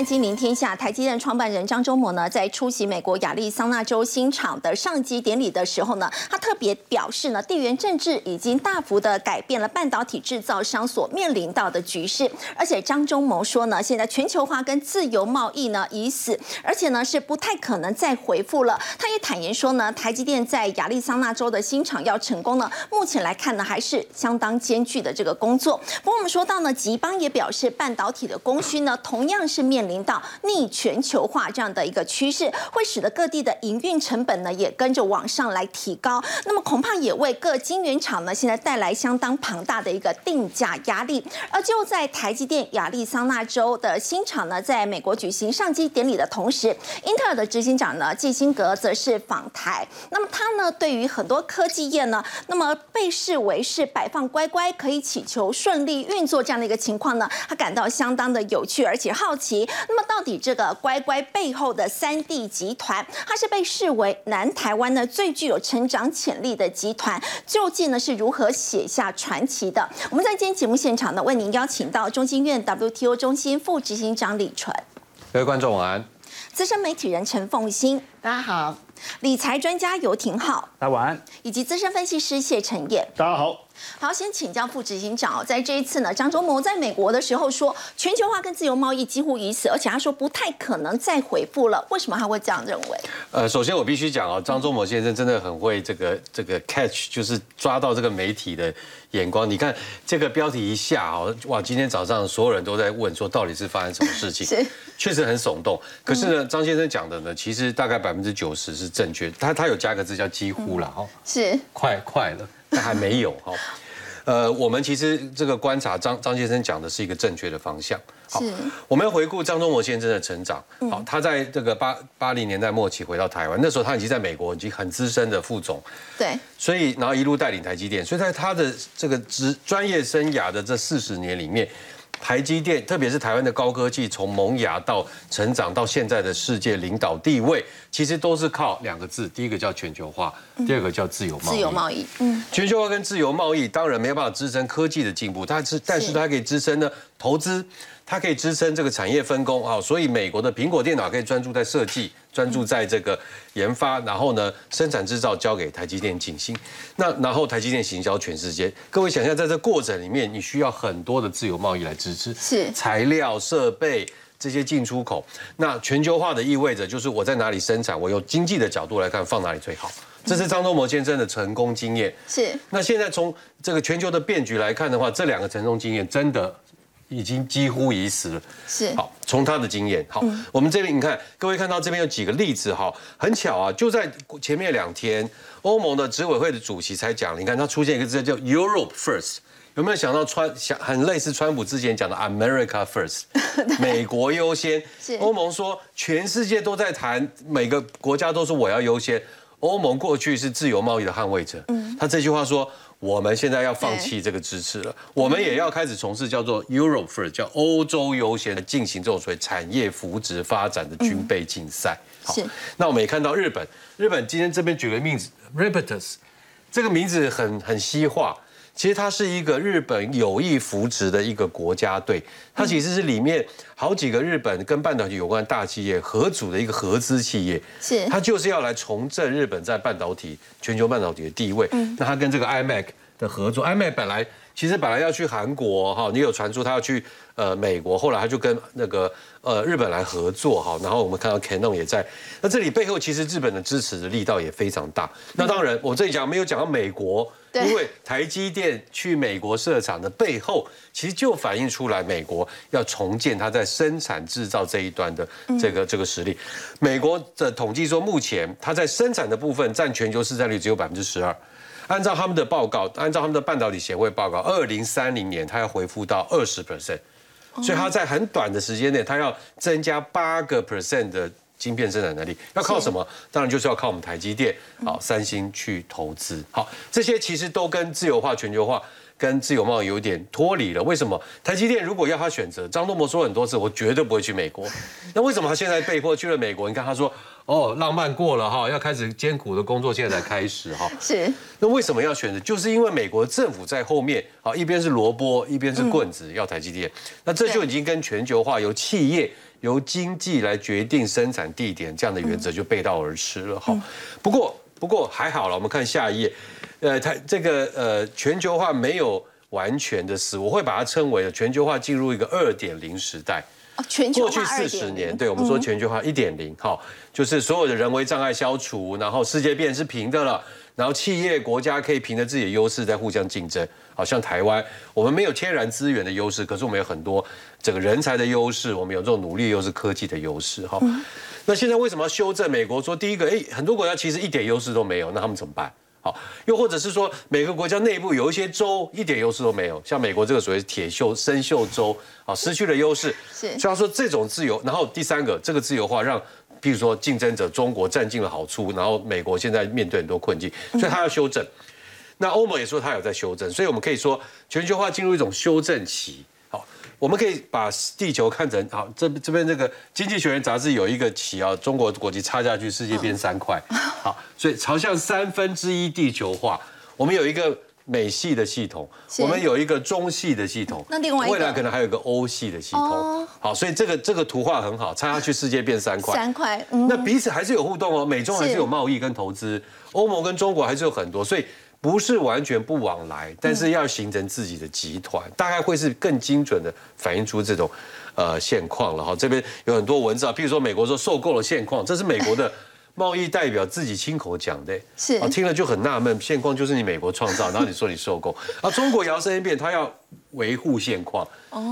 看金临天下，台积电创办人张忠谋呢，在出席美国亚利桑那州新厂的上机典礼的时候呢，他特别表示呢，地缘政治已经大幅的改变了半导体制造商所面临到的局势。而且张忠谋说呢，现在全球化跟自由贸易呢已死，而且呢是不太可能再回复了。他也坦言说呢，台积电在亚利桑那州的新厂要成功呢，目前来看呢还是相当艰巨的这个工作。不过我们说到呢，吉邦也表示，半导体的供需呢，同样是。面临到逆全球化这样的一个趋势，会使得各地的营运成本呢也跟着往上来提高。那么恐怕也为各晶圆厂呢现在带来相当庞大的一个定价压力。而就在台积电亚利桑那州的新厂呢在美国举行上机典礼的同时，英特尔的执行长呢季辛格则是访台。那么他呢对于很多科技业呢，那么被视为是摆放乖乖可以祈求顺利运作这样的一个情况呢，他感到相当的有趣而且好奇。那么，到底这个乖乖背后的三 D 集团，它是被视为南台湾呢最具有成长潜力的集团，究竟呢是如何写下传奇的？我们在今天节目现场呢，为您邀请到中经院 WTO 中心副执行长李纯，各位观众晚安；资深媒体人陈凤欣，大家好；理财专家游廷浩，大家晚安；以及资深分析师谢晨燕，大家好。好，先请教副执行长，在这一次呢，张忠谋在美国的时候说，全球化跟自由贸易几乎已死，而且他说不太可能再回复了。为什么他会这样认为？呃，首先我必须讲哦，张忠谋先生真的很会这个这个 catch，就是抓到这个媒体的眼光。你看这个标题一下哦，哇，今天早上所有人都在问说，到底是发生什么事情？是，确实很耸动。可是呢，张先生讲的呢，其实大概百分之九十是正确。他他有加个字叫几乎了哈，是，快快了，但还没有哈。呃，我们其实这个观察张张先生讲的是一个正确的方向。好，我们要回顾张忠谋先生的成长。好，他在这个八八零年代末期回到台湾，那时候他已经在美国已经很资深的副总。对。所以，然后一路带领台积电，所以在他的这个职专业生涯的这四十年里面。台积电，特别是台湾的高科技，从萌芽到成长到现在的世界领导地位，其实都是靠两个字，第一个叫全球化，第二个叫自由贸易。自由贸易，嗯，全球化跟自由贸易当然没有办法支撑科技的进步，但是但是它可以支撑呢投资。它可以支撑这个产业分工啊，所以美国的苹果电脑可以专注在设计，专注在这个研发，然后呢，生产制造交给台积电进行。那然后台积电行销全世界。各位想象，在这过程里面，你需要很多的自由贸易来支持，是材料、设备这些进出口。那全球化的意味着，就是我在哪里生产，我用经济的角度来看，放哪里最好。这是张忠谋先生的成功经验。是。那现在从这个全球的变局来看的话，这两个成功经验真的。已经几乎已死了。是。好，从他的经验，好，我们这边你看，各位看到这边有几个例子哈，很巧啊，就在前面两天，欧盟的执委会的主席才讲，你看他出现一个字叫 Europe First，有没有想到川想很类似川普之前讲的 America First，美国优先。欧盟说全世界都在谈，每个国家都说我要优先。欧盟过去是自由贸易的捍卫者，嗯，他这句话说。我们现在要放弃这个支持了，我们也要开始从事叫做 Europe First，叫欧洲优先的进行这种所谓产业扶植发展的军备竞赛。好，那我们也看到日本，日本今天这边举个名字 r e p e t u s 这个名字很很西化。其实它是一个日本有意扶植的一个国家队，它其实是里面好几个日本跟半导体有关大企业合组的一个合资企业，是它就是要来重振日本在半导体全球半导体的地位。那它跟这个 iMac 的合作，iMac 本来其实本来要去韩国哈，你有传出它要去呃美国，后来它就跟那个呃日本来合作哈，然后我们看到 Canon 也在，那这里背后其实日本的支持的力道也非常大。那当然我这里讲没有讲到美国。因为台积电去美国设厂的背后，其实就反映出来美国要重建它在生产制造这一端的这个这个实力。美国的统计说，目前它在生产的部分占全球市占率只有百分之十二。按照他们的报告，按照他们的半导体协会报告，二零三零年它要回复到二十 percent，所以它在很短的时间内，它要增加八个 percent 的。晶片生产能力要靠什么？当然就是要靠我们台积电、好三星去投资。好，这些其实都跟自由化、全球化、跟自由贸易有点脱离了。为什么？台积电如果要他选择，张东谋说很多次，我绝对不会去美国。那为什么他现在被迫去了美国？你看他说，哦，浪漫过了哈，要开始艰苦的工作，现在才开始哈。是。那为什么要选择？就是因为美国政府在后面，啊，一边是萝卜，一边是棍子，要台积电。那这就已经跟全球化由企业。由经济来决定生产地点这样的原则就背道而驰了。哈，不过不过还好了，我们看下一页，呃，它这个呃全球化没有完全的死，我会把它称为全球化进入一个二点零时代。全球过去四十年，对我们说全球化一点零，好，就是所有的人为障碍消除，然后世界变是平的了，然后企业国家可以凭着自己的优势在互相竞争。好像台湾，我们没有天然资源的优势，可是我们有很多这个人才的优势，我们有这种努力又是、科技的优势。哈，那现在为什么要修正？美国说第一个，哎，很多国家其实一点优势都没有，那他们怎么办？好，又或者是说每个国家内部有一些州一点优势都没有，像美国这个所谓铁锈生锈州，啊，失去了优势。是，所以说这种自由，然后第三个，这个自由化让，譬如说竞争者中国占尽了好处，然后美国现在面对很多困境，所以他要修正。那欧盟也说他有在修正，所以我们可以说全球化进入一种修正期。好，我们可以把地球看成好，这这边这个《经济学人》杂志有一个旗啊，中国国旗插下去，世界变三块。好，所以朝向三分之一地球化。我们有一个美系的系统，我们有一个中系的系统，那另外未来可能还有一个欧系的系统。好，所以这个这个图画很好，插下去世界变三块。三块，那彼此还是有互动哦，美中还是有贸易跟投资，欧盟跟中国还是有很多，所以。不是完全不往来，但是要形成自己的集团，大概会是更精准的反映出这种呃现况了哈。这边有很多文字啊，譬如说美国说受够了现况，这是美国的 贸易代表自己亲口讲的，是啊，听了就很纳闷，现况就是你美国创造，然后你说你受够啊？中国摇身一变，他要维护现况，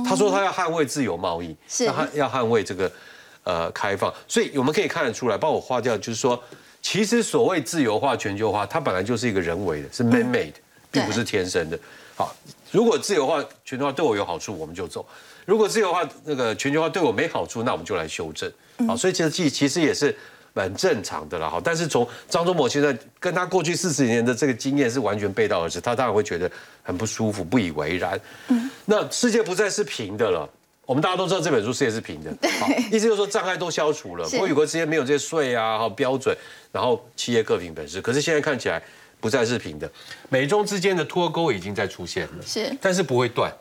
他说他要捍卫自由贸易，是要要捍卫这个呃开放，所以我们可以看得出来，帮我划掉，就是说。其实所谓自由化、全球化，它本来就是一个人为的，是 man-made，并不是天生的。好，如果自由化、全球化对我有好处，我们就走；如果自由化那个全球化对我没好处，那我们就来修正。好，所以其实其其实也是蛮正常的了。好，但是从张忠谋现在跟他过去四十年的这个经验是完全背道而驰，他当然会觉得很不舒服、不以为然。嗯，那世界不再是平的了。我们大家都知道这本书世界是平的，意思就是说障碍都消除了，国与国之间没有这些税啊、好标准，然后企业各凭本事。可是现在看起来不再是平的，美中之间的脱钩已经在出现了，是，但是不会断。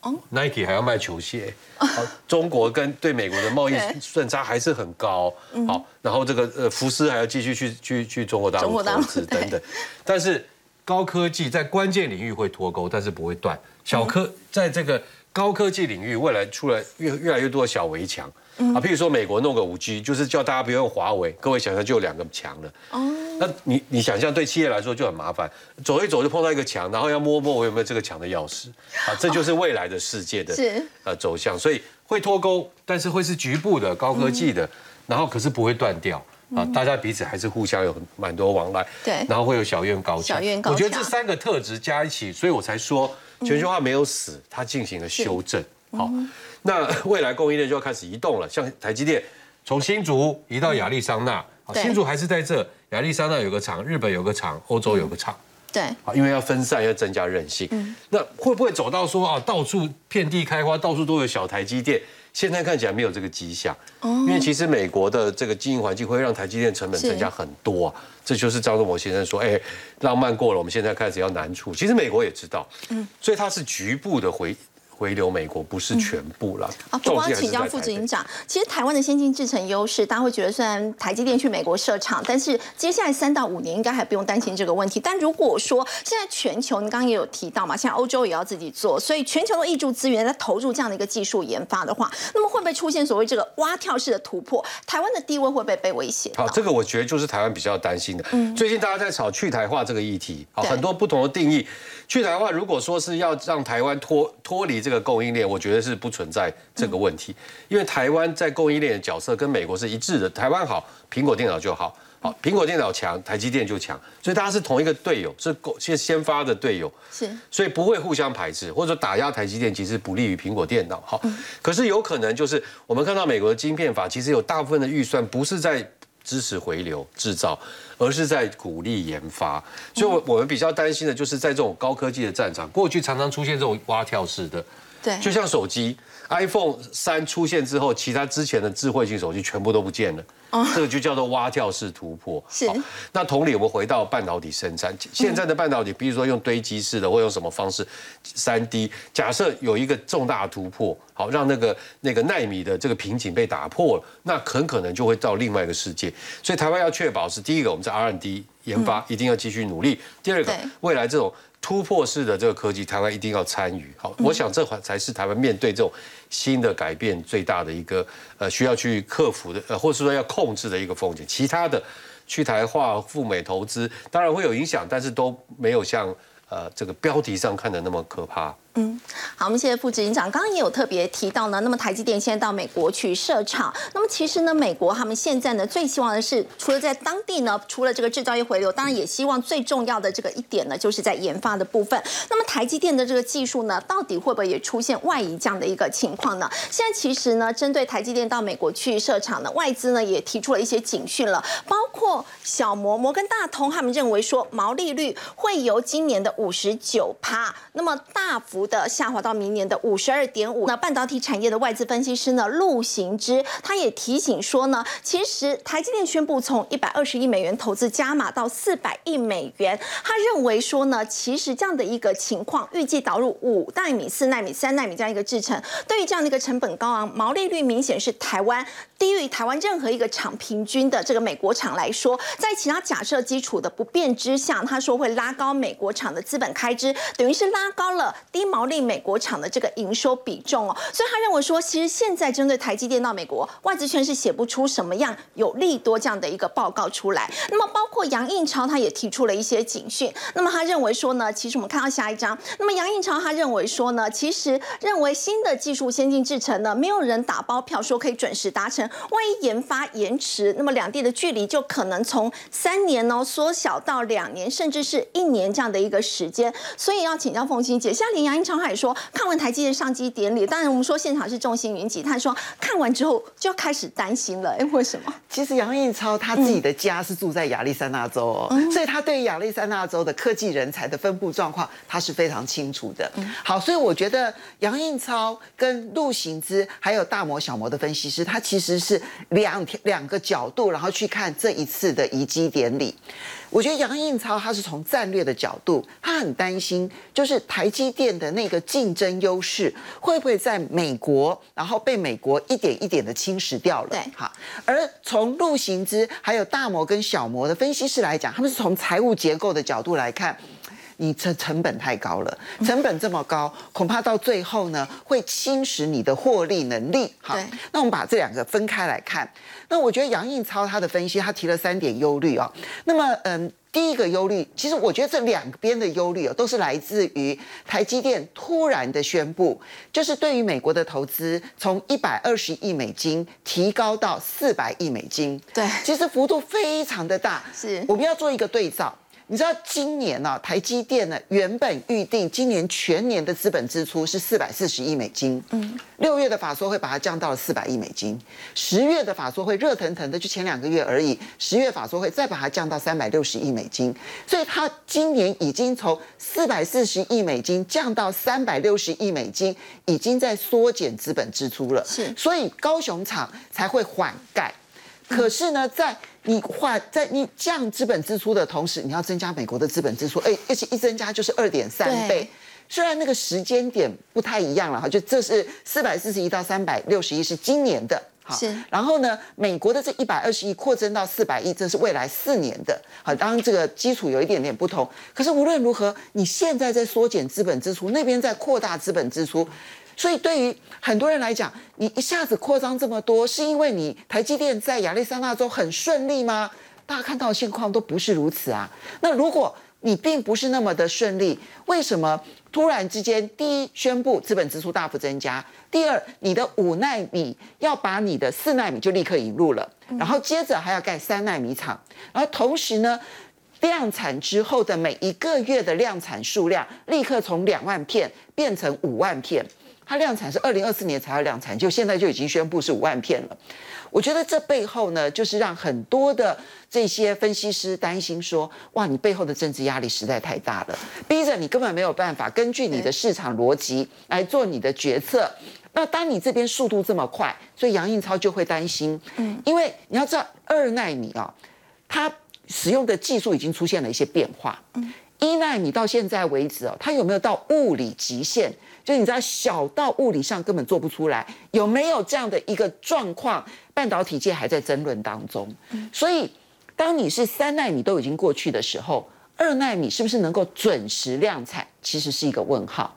哦，Nike 还要卖球鞋，好，中国跟对美国的贸易 顺差还是很高，好，然后这个呃福斯还要继续去去去中国大陆投资等等，但是高科技在关键领域会脱钩，但是不会断。小科在这个。高科技领域未来出来越越来越多的小围墙。啊，譬如说美国弄个五 G，就是叫大家不用华为，各位想象就有两个墙了。哦，那你你想象对企业来说就很麻烦，走一走就碰到一个墙，然后要摸摸我有没有这个墙的钥匙。啊，这就是未来的世界的呃走向，所以会脱钩，但是会是局部的高科技的，然后可是不会断掉。啊，大家彼此还是互相有蛮多往来，对，然后会有小院高墙，我觉得这三个特质加一起，所以我才说。全球化没有死，它进行了修正。好，那未来供应链就要开始移动了。像台积电从新竹移到亚利桑那，新竹还是在这，亚利桑那有个厂，日本有个厂，欧洲有个厂。对，好，因为要分散，要增加韧性。那会不会走到说啊，到处遍地开花，到处都有小台积电？现在看起来没有这个迹象。哦，因为其实美国的这个经营环境会让台积电成本增加很多啊。这就是张忠谋先生说，哎，浪漫过了，我们现在开始要难处。其实美国也知道，嗯，所以它是局部的回。回流美国不是全部了啊！不光请教副执行长，其实台湾的先进制程优势，大家会觉得虽然台积电去美国设厂，但是接下来三到五年应该还不用担心这个问题。但如果说现在全球，你刚刚也有提到嘛，现在欧洲也要自己做，所以全球的挹注资源在投入这样的一个技术研发的话，那么会不会出现所谓这个蛙跳式的突破？台湾的地位会不会被威胁？好，这个我觉得就是台湾比较担心的。嗯，最近大家在炒去台化这个议题，好，很多不同的定义。去台化，如果说是要让台湾脱脱离这个供应链，我觉得是不存在这个问题，因为台湾在供应链的角色跟美国是一致的。台湾好，苹果电脑就好，好苹果电脑强，台积电就强，所以大家是同一个队友，是先先发的队友，是，所以不会互相排斥，或者说打压台积电，其实不利于苹果电脑。好，可是有可能就是我们看到美国的晶片法，其实有大部分的预算不是在。支持回流制造，而是在鼓励研发，所以，我我们比较担心的就是在这种高科技的战场，过去常常出现这种蛙跳式的对，就像手机，iPhone 三出现之后，其他之前的智慧型手机全部都不见了。这个就叫做蛙跳式突破。是。那同理，我们回到半导体生产，现在的半导体，比如说用堆积式的，或用什么方式，三 D，假设有一个重大突破，好，让那个那个纳米的这个瓶颈被打破了，那很可能就会到另外一个世界。所以台湾要确保是第一个，我们在 R&D 研发一定要继续努力；第二个，未来这种突破式的这个科技，台湾一定要参与。好，我想这才是台湾面对这种。新的改变最大的一个呃需要去克服的呃或者说要控制的一个风险，其他的去台化赴美投资当然会有影响，但是都没有像呃这个标题上看的那么可怕。嗯，好，我们谢谢副执行长。刚刚也有特别提到呢，那么台积电现在到美国去设厂，那么其实呢，美国他们现在呢最希望的是，除了在当地呢，除了这个制造业回流，当然也希望最重要的这个一点呢，就是在研发的部分。那么台积电的这个技术呢，到底会不会也出现外移这样的一个情况呢？现在其实呢，针对台积电到美国去设厂呢，外资呢也提出了一些警讯了，包括小摩、摩根大通他们认为说，毛利率会由今年的五十九趴，那么大幅。的下滑到明年的五十二点五。那半导体产业的外资分析师呢，陆行之他也提醒说呢，其实台积电宣布从一百二十亿美元投资加码到四百亿美元，他认为说呢，其实这样的一个情况，预计导入五纳米、四纳米、三纳米这样一个制程，对于这样的一个成本高昂、毛利率明显是台湾低于台湾任何一个厂平均的这个美国厂来说，在其他假设基础的不变之下，他说会拉高美国厂的资本开支，等于是拉高了低。毛利美国厂的这个营收比重哦，所以他认为说，其实现在针对台积电到美国外资圈是写不出什么样有利多这样的一个报告出来。那么包括杨应超他也提出了一些警讯。那么他认为说呢，其实我们看到下一章，那么杨应超他认为说呢，其实认为新的技术先进制程呢，没有人打包票说可以准时达成，万一研发延迟，那么两地的距离就可能从三年哦缩小到两年，甚至是一年这样的一个时间。所以要请教凤欣姐，现在连杨。常海说，看完台积电上机典礼，当然我们说现场是众星云集。他说看完之后就要开始担心了，哎，为什么？其实杨应超他自己的家是住在亚利桑那州哦，所以他对亚利桑那州的科技人才的分布状况他是非常清楚的。好，所以我觉得杨应超跟陆行之还有大摩小摩的分析师，他其实是两两个角度，然后去看这一次的移机典礼。我觉得杨应超他是从战略的角度，他很担心，就是台积电的那个竞争优势会不会在美国，然后被美国一点一点的侵蚀掉了。对，好。而从陆行之还有大摩跟小摩的分析师来讲，他们是从财务结构的角度来看。你成成本太高了，成本这么高，恐怕到最后呢会侵蚀你的获利能力。好，那我们把这两个分开来看。那我觉得杨应超他的分析，他提了三点忧虑哦。那么，嗯，第一个忧虑，其实我觉得这两边的忧虑啊，都是来自于台积电突然的宣布，就是对于美国的投资从一百二十亿美金提高到四百亿美金。对，其实幅度非常的大。是，我们要做一个对照。你知道今年呢，台积电呢原本预定今年全年的资本支出是四百四十亿美金。嗯，六月的法说会把它降到了四百亿美金，十月的法说会热腾腾的就前两个月而已，十月法说会再把它降到三百六十亿美金，所以它今年已经从四百四十亿美金降到三百六十亿美金，已经在缩减资本支出了。是，所以高雄厂才会缓盖。可是呢，在你换在你降资本支出的同时，你要增加美国的资本支出，哎，而且一增加就是二点三倍。虽然那个时间点不太一样了哈，就这是四百四十亿到三百六十亿是今年的，好，是。然后呢，美国的这一百二十亿扩增到四百亿，这是未来四年的，好，当然这个基础有一点点不同。可是无论如何，你现在在缩减资本支出，那边在扩大资本支出。所以对于很多人来讲，你一下子扩张这么多，是因为你台积电在亚利桑那州很顺利吗？大家看到的现况都不是如此啊。那如果你并不是那么的顺利，为什么突然之间，第一宣布资本支出大幅增加，第二你的五纳米要把你的四纳米就立刻引入了，然后接着还要盖三纳米厂，然后同时呢，量产之后的每一个月的量产数量立刻从两万片变成五万片。它量产是二零二四年才要量产，就现在就已经宣布是五万片了。我觉得这背后呢，就是让很多的这些分析师担心说：哇，你背后的政治压力实在太大了，逼着你根本没有办法根据你的市场逻辑来做你的决策。那当你这边速度这么快，所以杨应超就会担心，嗯，因为你要知道二纳米啊，它使用的技术已经出现了一些变化，嗯，一纳米到现在为止哦，它有没有到物理极限？就你知道，小到物理上根本做不出来，有没有这样的一个状况？半导体界还在争论当中。所以，当你是三纳米都已经过去的时候，二纳米是不是能够准时量产，其实是一个问号。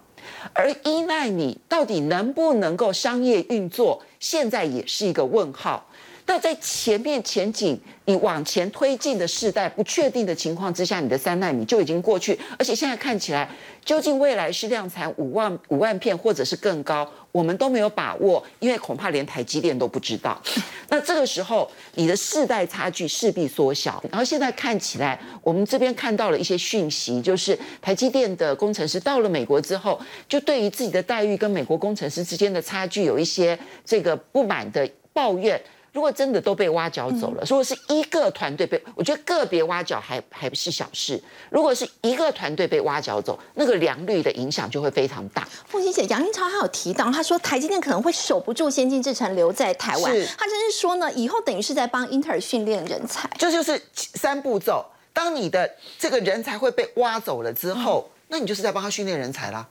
而一纳米到底能不能够商业运作，现在也是一个问号。那在前面前景，你往前推进的世代不确定的情况之下，你的三纳米就已经过去，而且现在看起来，究竟未来是量产五万五万片，或者是更高，我们都没有把握，因为恐怕连台积电都不知道。那这个时候，你的世代差距势必缩小。然后现在看起来，我们这边看到了一些讯息，就是台积电的工程师到了美国之后，就对于自己的待遇跟美国工程师之间的差距有一些这个不满的抱怨。如果真的都被挖角走了，如果是一个团队被，我觉得个别挖角还还不是小事。如果是一个团队被挖角走，那个良率的影响就会非常大。凤欣姐，杨英超他有提到，他说台积电可能会守不住先进制程留在台湾，他真是说呢，以后等于是在帮英特尔训练人才。这就是三步骤，当你的这个人才会被挖走了之后。那你就是在帮他训练人才啦。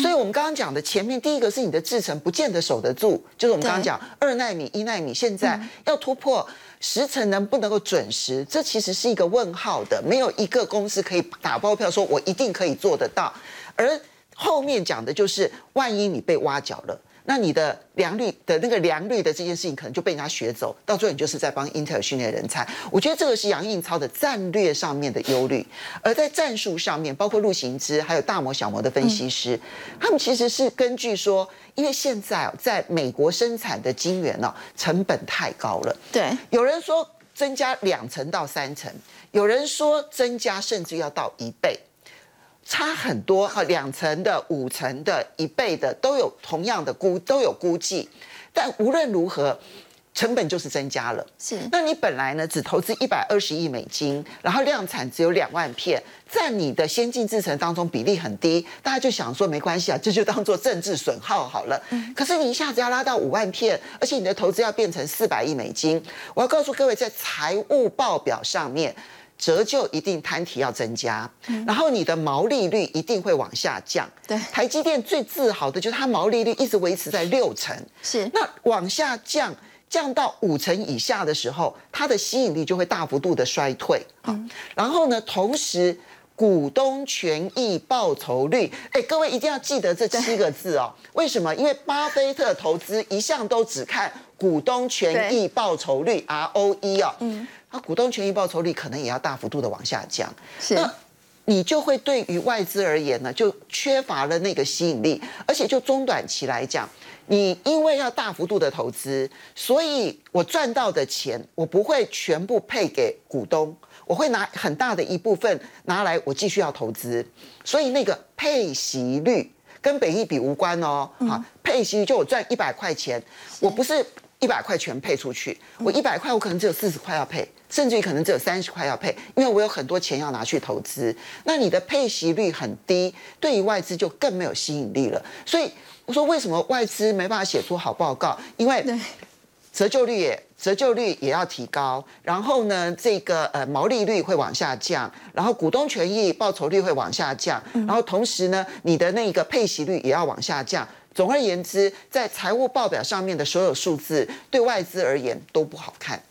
所以，我们刚刚讲的前面第一个是你的制程不见得守得住，就是我们刚刚讲二纳米、一纳米，现在要突破十层能不能够准时，这其实是一个问号的，没有一个公司可以打包票说我一定可以做得到。而后面讲的就是，万一你被挖角了。那你的良率的那个良率的这件事情，可能就被人家学走，到最后你就是在帮英特尔训练人才。我觉得这个是杨应超的战略上面的忧虑，而在战术上面，包括陆行之还有大模小模的分析师，他们其实是根据说，因为现在在美国生产的晶圆呢，成本太高了。对，有人说增加两成到三成，有人说增加甚至要到一倍。差很多哈，两层的、五层的、一倍的都有同样的估，都有估计。但无论如何，成本就是增加了。是，那你本来呢只投资一百二十亿美金，然后量产只有两万片，在你的先进制程当中比例很低，大家就想说没关系啊，这就当做政治损耗好了。嗯。可是你一下子要拉到五万片，而且你的投资要变成四百亿美金，我要告诉各位，在财务报表上面。折旧一定摊提要增加，然后你的毛利率一定会往下降。对，台积电最自豪的就是它毛利率一直维持在六成。是，那往下降，降到五成以下的时候，它的吸引力就会大幅度的衰退。嗯，然后呢，同时股东权益报酬率，哎，各位一定要记得这七个字哦。为什么？因为巴菲特投资一向都只看股东权益报酬率 ROE 哦。嗯。啊股东权益报酬率可能也要大幅度的往下降，那你就会对于外资而言呢，就缺乏了那个吸引力，而且就中短期来讲，你因为要大幅度的投资，所以我赚到的钱我不会全部配给股东，我会拿很大的一部分拿来我继续要投资，所以那个配息率跟本益比无关哦，好，配息就我赚一百块钱，我不是。一百块全配出去，我一百块我可能只有四十块要配，甚至于可能只有三十块要配，因为我有很多钱要拿去投资。那你的配息率很低，对于外资就更没有吸引力了。所以我说为什么外资没办法写出好报告？因为折旧率也折旧率也要提高，然后呢，这个呃毛利率会往下降，然后股东权益报酬率会往下降，然后同时呢，你的那个配息率也要往下降。总而言之，在财务报表上面的所有数字，对外资而言都不好看。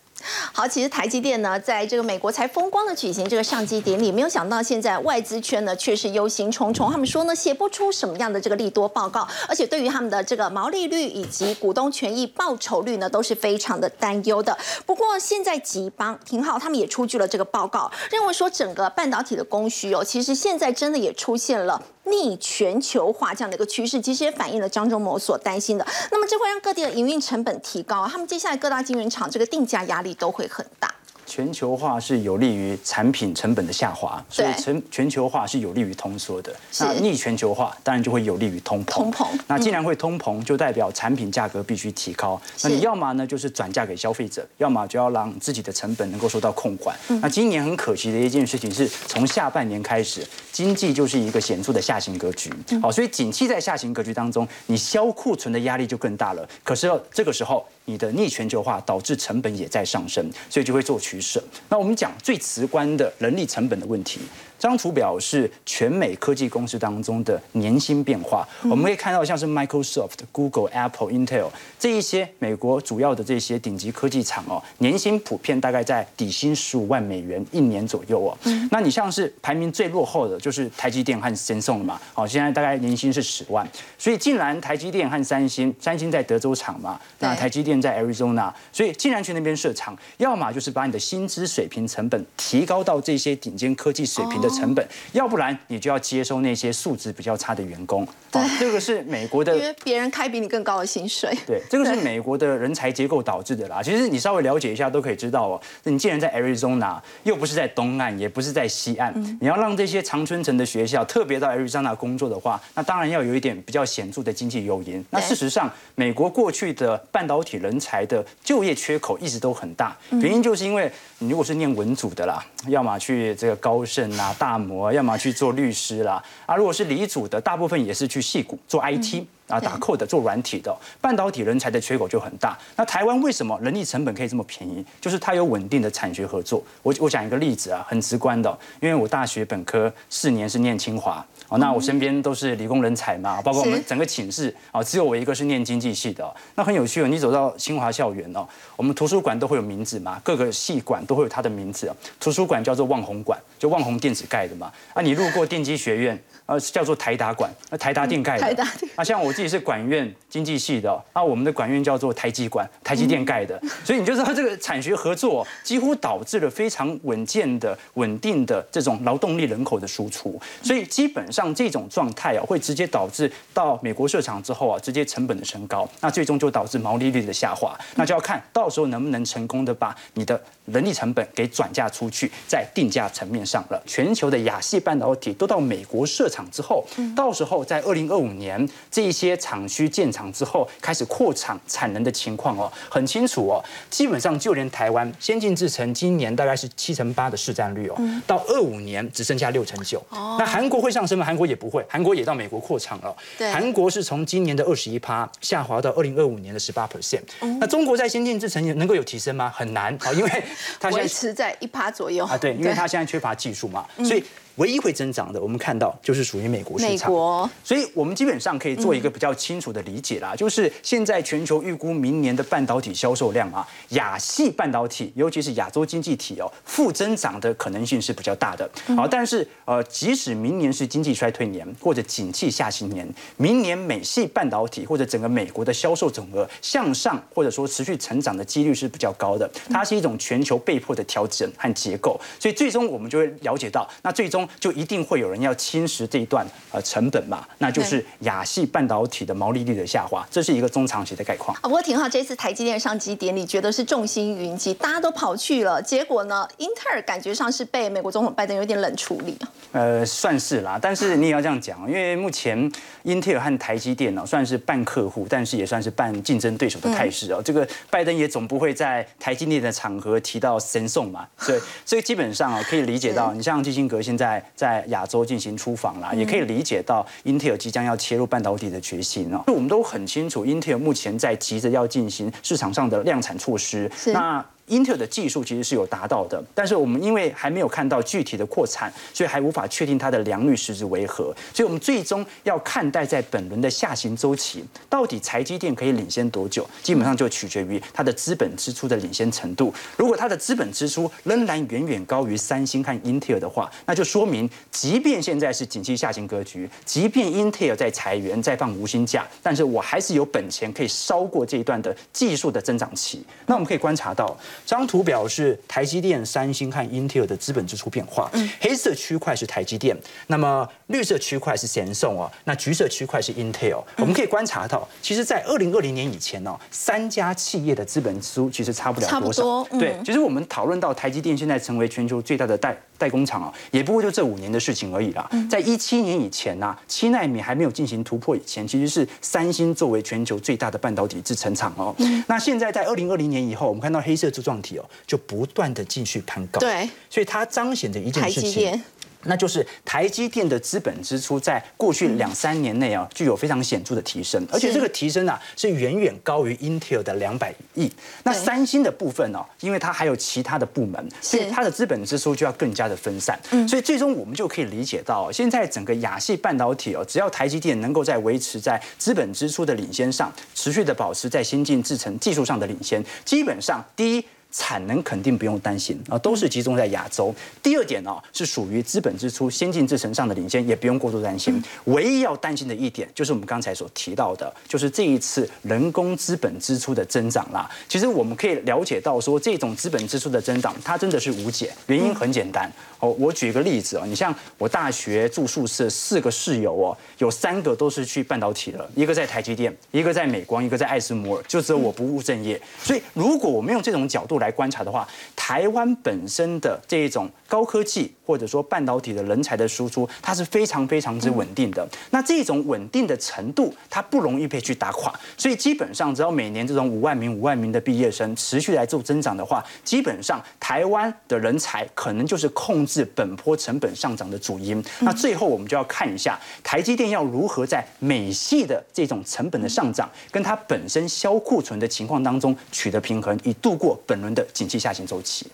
好，其实台积电呢，在这个美国才风光的举行这个上机典礼，没有想到现在外资圈呢却是忧心忡忡。他们说呢，写不出什么样的这个利多报告，而且对于他们的这个毛利率以及股东权益报酬率呢，都是非常的担忧的。不过现在吉邦挺好，他们也出具了这个报告，认为说整个半导体的供需哦，其实现在真的也出现了逆全球化这样的一个趋势，其实也反映了张忠谋所担心的。那么这会让各地的营运成本提高，他们接下来各大晶圆厂这个定价压力。都会很大。全球化是有利于产品成本的下滑，所以对全全球化是有利于通缩的。是那逆全球化当然就会有利于通膨。通膨那既然会通膨，就代表产品价格必须提高。那你要么呢就是转嫁给消费者，要么就要让自己的成本能够受到控管。那今年很可惜的一件事情是从下半年开始，经济就是一个显著的下行格局。好，所以景气在下行格局当中，你销库存的压力就更大了。可是这个时候，你的逆全球化导致成本也在上升，所以就会做取舍。那我们讲最直观的人力成本的问题。这张图表是全美科技公司当中的年薪变化，我们可以看到像是 Microsoft、Google、Apple、Intel 这一些美国主要的这些顶级科技厂哦，年薪普遍大概在底薪十五万美元一年左右哦。那你像是排名最落后的就是台积电和 Samsung 了嘛，好，现在大概年薪是十万，所以竟然台积电和三星，三星在德州厂嘛，那台积电在 Arizona，所以竟然去那边设厂，要么就是把你的薪资水平成本提高到这些顶尖科技水平的成本，要不然你就要接收那些素质比较差的员工。对哦这个是美国的 因为别人开比你更高的薪水。对，这个是美国的人才结构导致的啦。其实你稍微了解一下都可以知道哦。你既然在 Arizona，又不是在东岸，也不是在西岸，你要让这些常春藤的学校特别到 Arizona 工作的话，那当然要有一点比较显著的经济诱因。那事实上，美国过去的半导体人才的就业缺口一直都很大，原因就是因为你如果是念文组的啦，要么去这个高盛啊、大摩，要么去做律师啦，啊，如果是理组的，大部分也是去戏股做 IT。啊，打 code 的做软体的半导体人才的缺口就很大。那台湾为什么人力成本可以这么便宜？就是它有稳定的产学合作。我我讲一个例子啊，很直观的，因为我大学本科四年是念清华。哦，那我身边都是理工人才嘛，包括我们整个寝室啊，只有我一个是念经济系的哦。那很有趣哦，你走到清华校园哦，我们图书馆都会有名字嘛，各个系馆都会有它的名字哦。图书馆叫做望红馆，就望红电子盖的嘛。啊，你路过电机学院，呃，叫做台达馆，那台达电盖的。台达电啊，像我自己是管院经济系的，啊，我们的管院叫做台积管，台积电盖的，所以你就知道这个产学合作几乎导致了非常稳健的、稳定的这种劳动力人口的输出，所以基本上这种状态啊，会直接导致到美国设厂之后啊，直接成本的升高，那最终就导致毛利率的下滑，那就要看到时候能不能成功的把你的人力成本给转嫁出去，在定价层面上了。全球的亚细半导体都到美国设厂之后，到时候在二零二五年这一些厂区建厂之后，开始扩产产能的情况哦，很清楚哦。基本上就连台湾先进制程今年大概是七成八的市占率哦，到二五年只剩下六成九。那韩国会上升吗？韩国也不会，韩国也到美国扩厂了。对韩国是从今年的二十一趴下滑到二零二五年的十八 percent。那中国在先进制程能够有提升吗？很难啊，因为它现维在持在一趴左右啊，对，因为它现在缺乏技术嘛，所以唯一会增长的，我们看到就是属于美国市美场。国所以我们基本上可以做一个比较清楚的理解啦，就是现在全球预估明年的半导体销售量啊，亚系半导体，尤其是亚洲经济体哦，负增长的可能性是比较大的。好，但是呃，即使明年是经济衰退年或者景气下行年，明年美系半导体或者整个美国的销售总额向上或者说持续成长的几率是比较高的。它是一种全球被迫的调整和结构，所以最终我们就会了解到，那最终就一定会有人要侵蚀这一段呃成本嘛，那就是亚系半导体的毛利率的下滑，这是一个中长期的概况。啊，不过挺好，这次台积电上机典礼觉得是众星云集，大家都跑去了，结果呢，英特尔感觉上是被美国总统拜登有点冷处理啊。呃，算是啦，但是你也要这样讲，因为目前英特尔和台积电呢、算是半客户，但是也算是半竞争对手的态势哦。这个拜登也总不会在台积电的场合提到神送嘛，所以所以基本上啊、可以理解到，你像基辛格现在在亚洲进行出访啦，也可以理解到英特尔即将要切入半导体的决心哦。我们都很清楚，英特尔目前在急着要进行市场上的量产措施，是那。英特尔的技术其实是有达到的，但是我们因为还没有看到具体的扩产，所以还无法确定它的良率实质为何。所以我们最终要看待在本轮的下行周期，到底台积电可以领先多久，基本上就取决于它的资本支出的领先程度。如果它的资本支出仍然远远高于三星和英特尔的话，那就说明，即便现在是景气下行格局，即便英特尔在裁员、在放无薪假，但是我还是有本钱可以烧过这一段的技术的增长期。那我们可以观察到，这张图表是台积电、三星和 Intel 的资本支出变化。黑色区块是台积电，那么绿色区块是贤送哦，那橘色区块是 Intel。我们可以观察到，其实，在二零二零年以前呢，三家企业的资本支出其实差不了多少。对，其实我们讨论到台积电现在成为全球最大的代代工厂啊，也不过就这五年的事情而已啦。在一七年以前呢，七纳米还没有进行突破以前，其实是三星作为全球最大的半导体制成厂哦。那现在在二零二零年以后，我们看到黑色柱状体哦，就不断的继续攀高。对，所以它彰显的一件事情。那就是台积电的资本支出在过去两三年内啊，具有非常显著的提升，而且这个提升啊是远远高于 Intel 的两百亿。那三星的部分呢，因为它还有其他的部门，所以它的资本支出就要更加的分散。所以最终我们就可以理解到，现在整个亚系半导体哦，只要台积电能够在维持在资本支出的领先上，持续的保持在先进制程技术上的领先，基本上第一。产能肯定不用担心啊，都是集中在亚洲。第二点呢，是属于资本支出、先进制程上的领先，也不用过度担心。唯一要担心的一点，就是我们刚才所提到的，就是这一次人工资本支出的增长啦。其实我们可以了解到，说这种资本支出的增长，它真的是无解。原因很简单哦，我举个例子哦，你像我大学住宿舍，四个室友哦，有三个都是去半导体了，一个在台积电，一个在美光，一个在爱斯摩尔，就只有我不务正业。所以如果我们用这种角度来，来观察的话，台湾本身的这一种高科技或者说半导体的人才的输出，它是非常非常之稳定的。那这种稳定的程度，它不容易被去打垮。所以基本上，只要每年这种五万名、五万名的毕业生持续来做增长的话，基本上台湾的人才可能就是控制本坡成本上涨的主因。那最后我们就要看一下台积电要如何在美系的这种成本的上涨，跟它本身销库存的情况当中取得平衡，以度过本轮。的景气下行周期。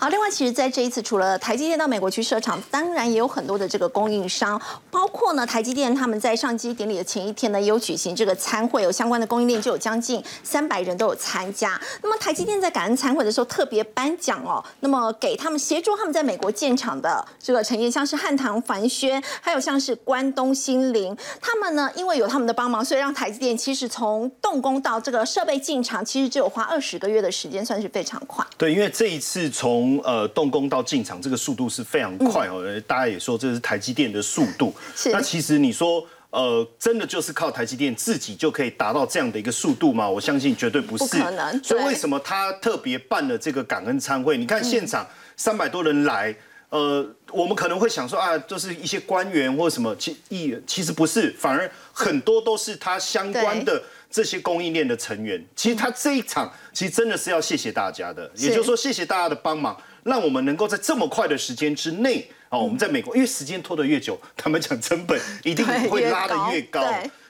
好，另外，其实，在这一次，除了台积电到美国去设厂，当然也有很多的这个供应商，包括呢，台积电他们在上机典礼的前一天呢，也有举行这个参会，有相关的供应链就有将近三百人都有参加。那么，台积电在感恩参会的时候特别颁奖哦，那么给他们协助他们在美国建厂的这个成员，像是汉唐、凡轩，还有像是关东新林，他们呢，因为有他们的帮忙，所以让台积电其实从动工到这个设备进场，其实只有花二十个月的时间，算是非常快。对，因为这一次从从呃动工到进场，这个速度是非常快哦。大家也说这是台积电的速度。那其实你说呃，真的就是靠台积电自己就可以达到这样的一个速度吗？我相信绝对不是。可能。所以为什么他特别办了这个感恩餐会？你看现场三百多人来，呃，我们可能会想说啊，就是一些官员或什么其议，其实不是，反而很多都是他相关的。这些供应链的成员，其实他这一场其实真的是要谢谢大家的，也就是说谢谢大家的帮忙，让我们能够在这么快的时间之内，哦，我们在美国，因为时间拖得越久，他们讲成本一定会拉得越高。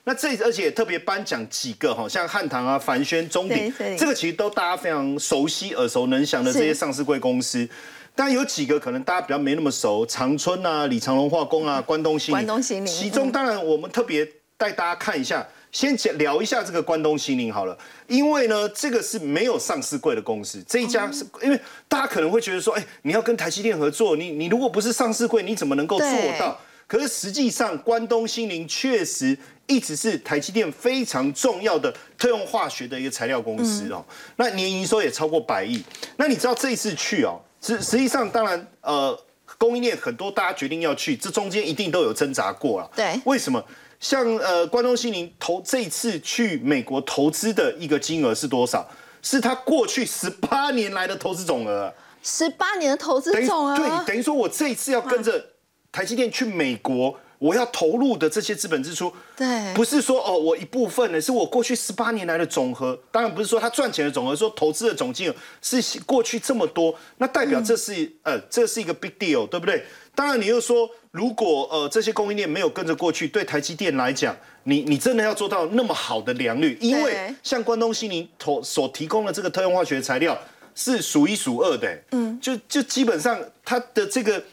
那这而且特别颁奖几个哈，像汉唐啊、凡轩、中鼎，这个其实都大家非常熟悉、耳熟能详的这些上市贵公司。但有几个可能大家比较没那么熟，长春啊、李长龙化工啊、关东新、关东新其中当然我们特别带大家看一下。先讲聊一下这个关东新林好了，因为呢，这个是没有上市柜的公司，这一家是因为大家可能会觉得说，哎，你要跟台积电合作，你你如果不是上市柜，你怎么能够做到？可是实际上，关东新林确实一直是台积电非常重要的特用化学的一个材料公司哦。那年营收也超过百亿。那你知道这一次去哦，实实际上当然呃，供应链很多，大家决定要去，这中间一定都有挣扎过了。对，为什么？像呃，关东新林投这一次去美国投资的一个金额是多少？是他过去十八年来的投资总额。十八年的投资总额。对，等于说我这一次要跟着台积电去美国，我要投入的这些资本支出，对，不是说哦，我一部分呢，是我过去十八年来的总和。当然不是说他赚钱的总和，说投资的总金额是过去这么多，那代表这是呃，这是一个 big deal，对不对？当然，你又说，如果呃这些供应链没有跟着过去，对台积电来讲，你你真的要做到那么好的良率，因为像关东新林投所提供的这个特用化学材料是数一数二的，嗯，就就基本上它的这个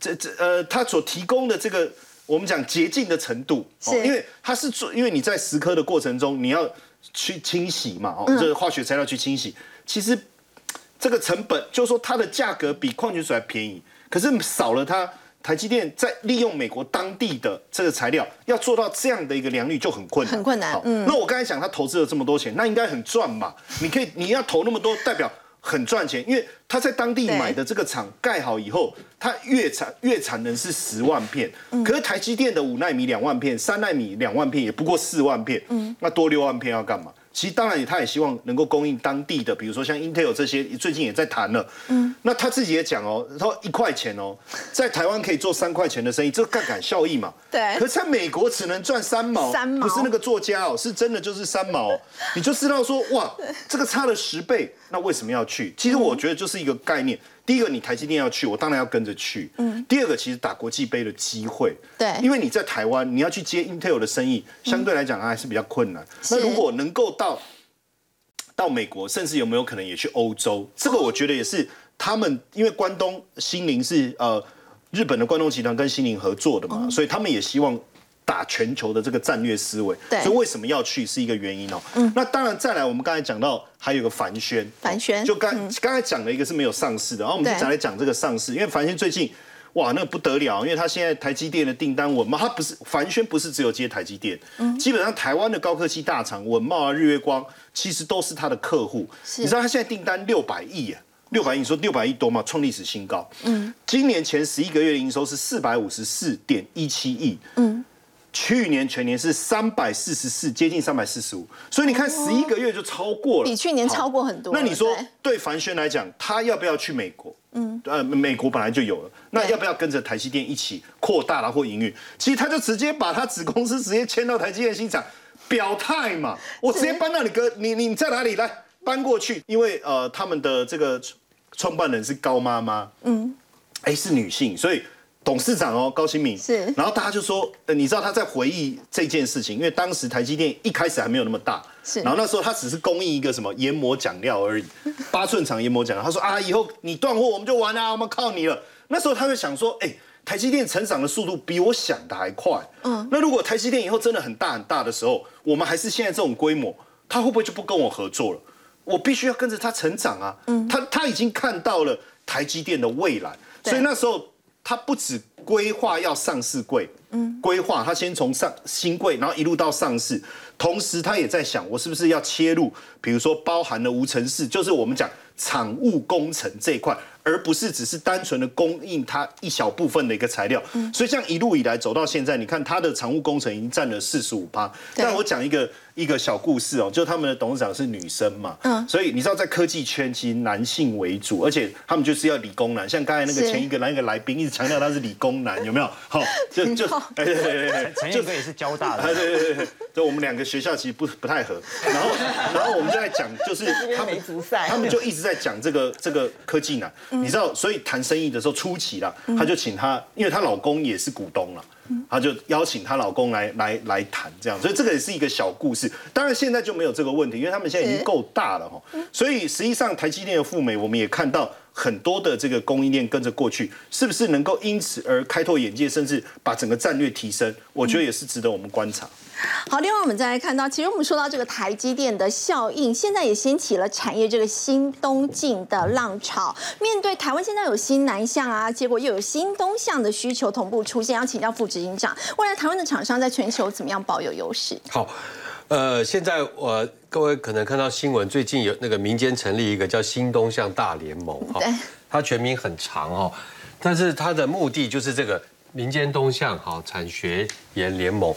这这呃，它所提供的这个我们讲洁净的程度，是，因为它是做，因为你在石刻的过程中，你要去清洗嘛，哦，这个化学材料去清洗，其实这个成本就是说它的价格比矿泉水还便宜。可是少了它，台积电在利用美国当地的这个材料，要做到这样的一个良率就很困难，很困难。嗯，那我刚才讲他投资了这么多钱，那应该很赚嘛？你可以，你要投那么多，代表很赚钱，因为他在当地对买的这个厂盖好以后，它月产月产能是十万片，可是台积电的五纳米两万片，三纳米两万片也不过四万片，嗯。那多六万片要干嘛？其实当然也，他也希望能够供应当地的，比如说像 Intel 这些，最近也在谈了。嗯，那他自己也讲哦，他说一块钱哦，在台湾可以做三块钱的生意，这杠杆效益嘛。对可是在美国只能赚三毛，三毛不是那个作家哦，是真的就是三毛，你就知道说哇，这个差了十倍，那为什么要去？其实我觉得就是一个概念。第一个，你台积电要去，我当然要跟着去。嗯。第二个，其实打国际杯的机会，对因为你在台湾，你要去接 Intel 的生意，相对来讲还是比较困难。那如果能够到到美国，甚至有没有可能也去欧洲？这个我觉得也是他们，因为关东新林是呃日本的关东集团跟新林合作的嘛，所以他们也希望打全球的这个战略思维。所以为什么要去是一个原因哦。那当然再来，我们刚才讲到还有一个凡轩，凡轩就刚刚才讲了一个是没有上市的，然后我们就对讲来讲这个上市，因为凡轩最近。哇，那个不得了，因为他现在台积电的订单稳茂，他不是凡轩不是只有接台积电，基本上台湾的高科技大厂稳茂啊、日月光，其实都是他的客户。你知道他现在订单六百亿啊，六百亿，你说六百亿多吗？创历史新高。嗯，今年前十一个月的营收是四百五十四点一七亿。嗯。去年全年是三百四十四，接近三百四十五，所以你看十一个月就超过了，比去年超过很多那你说对。对凡轩来讲，他要不要去美国？嗯，呃，美国本来就有了，那要不要跟着台积电一起扩大了或营运？其实他就直接把他子公司直接迁到台积电新厂，表态嘛，我直接搬到你哥，你你在哪里？来搬过去？因为呃，他们的这个创办人是高妈妈，嗯，哎是女性，所以。董事长哦，高新敏是然后大家就说，呃，你知道他在回忆这件事情，因为当时台积电一开始还没有那么大，是然后那时候他只是供应一个什么研磨讲料而已，八寸长研磨讲料。他说啊，以后你断货我们就完了，我们靠你了。那时候他就想说，哎、台积电成长的速度比我想的还快。嗯，那如果台积电以后真的很大很大的时候，我们还是现在这种规模，他会不会就不跟我合作了？我必须要跟着他成长啊。嗯，他他已经看到了台积电的未来，所以那时候他不止规划要上市柜，嗯，规划他先从上新柜，然后一路到上市，同时他也在想，我是不是要切入，比如说包含了无尘室，就是我们讲产物工程这一块，而不是只是单纯的供应它一小部分的一个材料。所以这样一路以来走到现在，你看它的产物工程已经占了四十五趴。但我讲一个一个小故事哦，就他们的董事长是女生嘛，嗯。所以你知道在科技圈其实男性为主，而且他们就是要理工男，像刚才那个前一个来一个来宾一直强调他是理工男，有没有？好，就就好哎对对对对，陈彦哥也是交大哎，的，对对对对，就我们两个学校其实不不太合，然后 然后我们就在讲，就是他们就一直在讲这个这个科技男，你知道，所以谈生意的时候初期啦，他就请他，因为她老公也是股东啦。她就邀请她老公来来来谈这样，所以这个也是一个小故事。当然现在就没有这个问题，因为他们现在已经够大了哈。所以实际上台积电的赴美，我们也看到很多的这个供应链跟着过去，是不是能够因此而开拓眼界，甚至把整个战略提升？我觉得也是值得我们观察。好，另外我们再来看到，其实我们说到这个台积电的效应，现在也掀起了产业这个新东进的浪潮。面对台湾现在有新南向啊，结果又有新东向的需求同步出现，要请教副执行长，未来台湾的厂商在全球怎么样保有优势？好，呃，现在我各位可能看到新闻，最近有那个民间成立一个叫新东向大联盟，哈对，它全名很长哦，但是它的目的就是这个民间东向哈产学研联盟，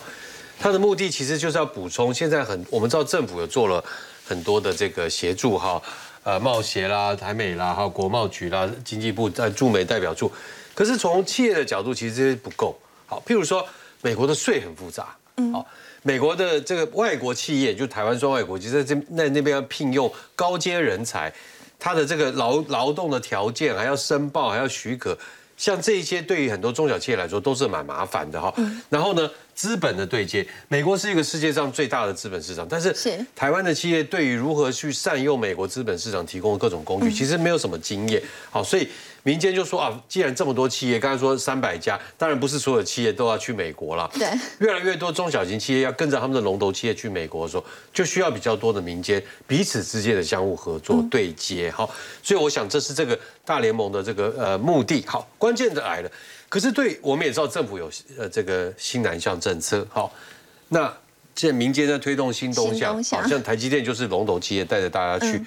它的目的其实就是要补充现在很我们知道政府有做了很多的这个协助哈，呃贸协啦、台美啦、还有国贸局啦、经济部在驻美代表处，可是从企业的角度，其实这些不够。好，譬如说美国的税很复杂，好，美国的这个外国企业，就台湾算外国籍，在这那那边要聘用高阶人才，他的这个劳劳动的条件还要申报，还要许可，像这一些对于很多中小企业来说都是蛮麻烦的哈。然后呢，资本的对接，美国是一个世界上最大的资本市场，但是是台湾的企业对于如何去善用美国资本市场提供的各种工具，其实没有什么经验。好，所以民间就说啊，既然这么多企业，刚才说三百家，当然不是所有企业都要去美国了。对越来越多中小型企业要跟着他们的龙头企业去美国的时候，就需要比较多的民间彼此之间的相互合作、对接。好，所以我想这是这个大联盟的这个呃目的。好，关键的来了，可是对我们也知道政府有呃这个新南向政策。好，那现在民间在推动新东向，好像台积电就是龙头企业带着大家去。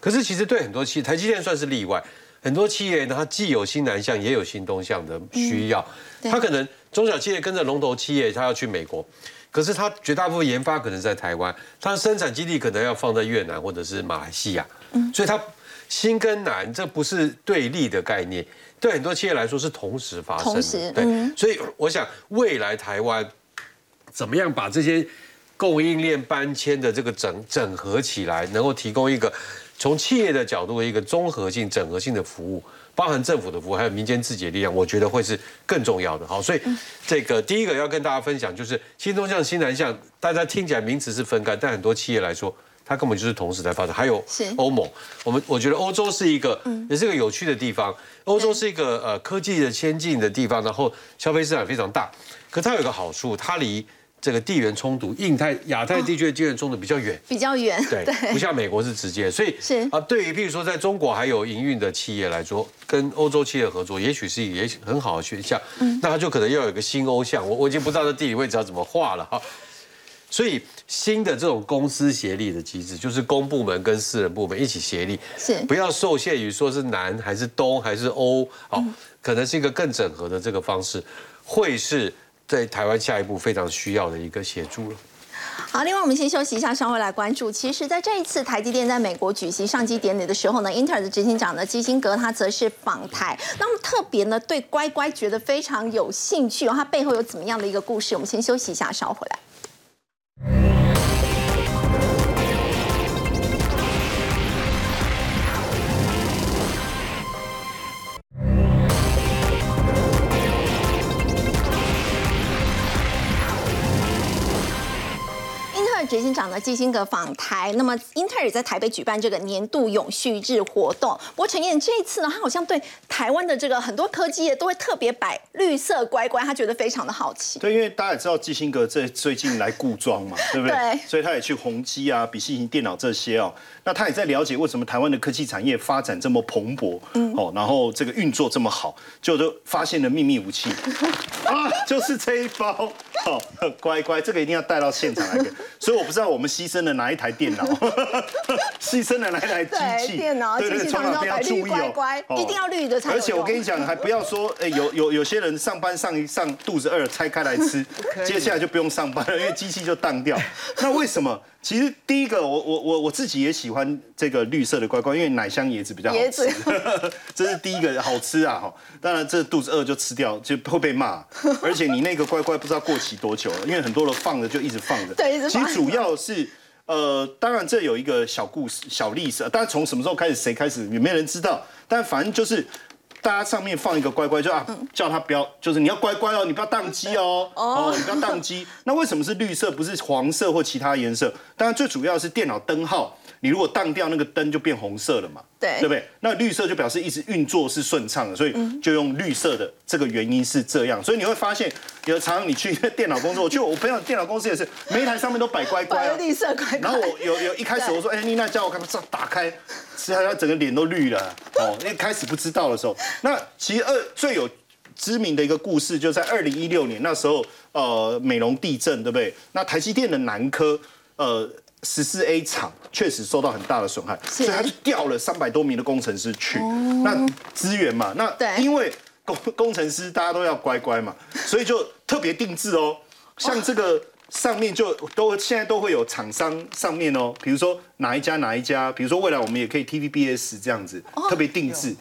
可是其实对很多企，台积电算是例外。很多企业呢，它既有新南向，也有新东向的需要。它可能中小企业跟着龙头企业，它要去美国，可是它绝大部分研发可能在台湾，它的生产基地可能要放在越南或者是马来西亚。所以它新跟南这不是对立的概念，对很多企业来说是同时发生的。对，所以我想未来台湾怎么样把这些供应链搬迁的这个整整合起来，能够提供一个。从企业的角度的，一个综合性、整合性的服务，包含政府的服务，还有民间自己的力量，我觉得会是更重要的。好，所以这个第一个要跟大家分享，就是新东向、新南向，大家听起来名词是分开，但很多企业来说，它根本就是同时在发展。还有欧盟，我们我觉得欧洲是一个，也是个有趣的地方。欧洲是一个呃科技的先进的地方，然后消费市场非常大，可它有个好处，它离。这个地缘冲突，印太、亚太地区的地缘冲突比较远，比较远，对，不像美国是直接，所以是啊，对于譬如说在中国还有营运的企业来说，跟欧洲企业合作，也许是也很好的选项。嗯，那它就可能要有一个新欧向，我我已经不知道这地理位置要怎么画了哈。所以新的这种公司协力的机制，就是公部门跟私人部门一起协力，是不要受限于说是南还是东还是欧，哦，可能是一个更整合的这个方式，会是。在台湾下一步非常需要的一个协助了。好，另外我们先休息一下，稍后来关注。其实，在这一次台积电在美国举行上机典礼的时候呢，英特尔的执行长呢基辛格他则是访台，那么特别呢对乖乖觉得非常有兴趣，他背后有怎么样的一个故事？我们先休息一下，稍后回来。执行长的基辛格访台，那么英特尔在台北举办这个年度永续日活动。不过陈燕这一次呢，他好像对台湾的这个很多科技业都会特别摆绿色乖乖，他觉得非常的好奇。对，因为大家也知道基辛格这最近来故装嘛，对不对？对。所以他也去宏基啊、笔记型电脑这些哦。那他也在了解为什么台湾的科技产业发展这么蓬勃，嗯，哦，然后这个运作这么好，就都发现了秘密武器 啊，就是这一包，好乖乖，这个一定要带到现场来给。所以我不知道我们牺牲了哪一台电脑，牺牲了哪一台机器，电脑，对对，从哪边要注意哦，一定要绿的才。而且我跟你讲，还不要说，哎，有有有些人上班上一上肚子饿，拆开来吃，接下来就不用上班了，因为机器就当掉。那为什么？其实第一个，我我我我自己也喜欢这个绿色的乖乖，因为奶香椰子比较好吃，这是第一个好吃啊哈。当然这肚子饿就吃掉，就会被骂。而且你那个乖乖不知道过期多久了，因为很多人放着就一直放着。对，一直放。其实主要是呃，当然这有一个小故事、小历史，但是从什么时候开始，谁开始也没人知道。但反正就是。大家上面放一个乖乖，就啊，叫他不要，就是你要乖乖哦，你不要宕机哦，哦，你不要宕机。那为什么是绿色，不是黄色或其他颜色？当然最主要是电脑灯号。你如果当掉那个灯就变红色了嘛，对，对不对？那绿色就表示一直运作是顺畅的，所以就用绿色的。这个原因是这样，所以你会发现，有常常你去电脑工作，就我朋友电脑公司也是，每一台上面都摆乖乖，绿色乖乖。然后我有有一开始我说，哎，丽娜叫我干嘛？这打开，是他整个脸都绿了 哦。因为开始不知道的时候，那其实二最有知名的一个故事，就在二零一六年那时候，呃，美容地震，对不对？那台积电的南科，呃。十四 A 厂确实受到很大的损害，所以他就调了三百多名的工程师去，那资源嘛，那因为工工程师大家都要乖乖嘛，所以就特别定制哦，像这个。上面就都现在都会有厂商上面哦，比如说哪一家哪一家，比如说未来我们也可以 TVBS 这样子特别定制，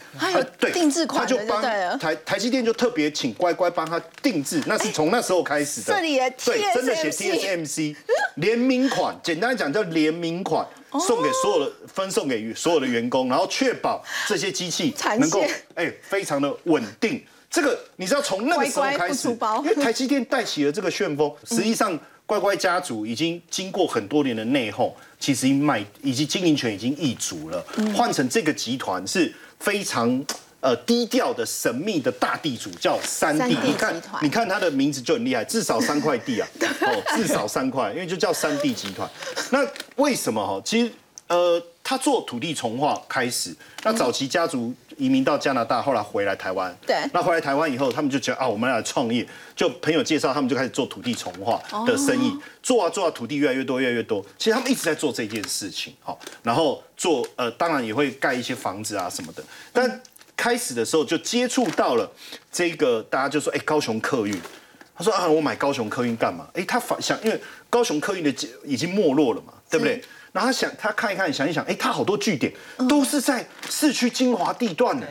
对，定制款，他就帮台台积电就特别请乖乖帮他定制，那是从那时候开始的，这里也对，真的写 TSMC 联名款，简单讲叫联名款，送给所有的分送给所有的员工，然后确保这些机器能够哎非常的稳定。这个你知道从那个时候开始，因为台积电带起了这个旋风，实际上。乖乖家族已经经过很多年的内讧，其实卖以及经营权已经易主了，换成这个集团是非常呃低调的神秘的大地主，叫三地。你看，你看他的名字就很厉害，至少三块地啊，哦，至少三块，因为就叫三地集团。那为什么哈？其实呃，他做土地重化开始，那早期家族移民到加拿大，后来回来台湾。对那回来台湾以后，他们就觉得啊，我们来创业，就朋友介绍，他们就开始做土地重划的生意，做啊做啊，土地越来越多，越来越多。其实他们一直在做这件事情，好，然后做呃，当然也会盖一些房子啊什么的。但开始的时候就接触到了这个，大家就说，哎，高雄客运。他说啊，我买高雄客运干嘛？哎，他反想，因为高雄客运的已经没落了嘛，对不对？然后他想，他看一看，想一想，哎，他好多据点都是在市区精华地段呢。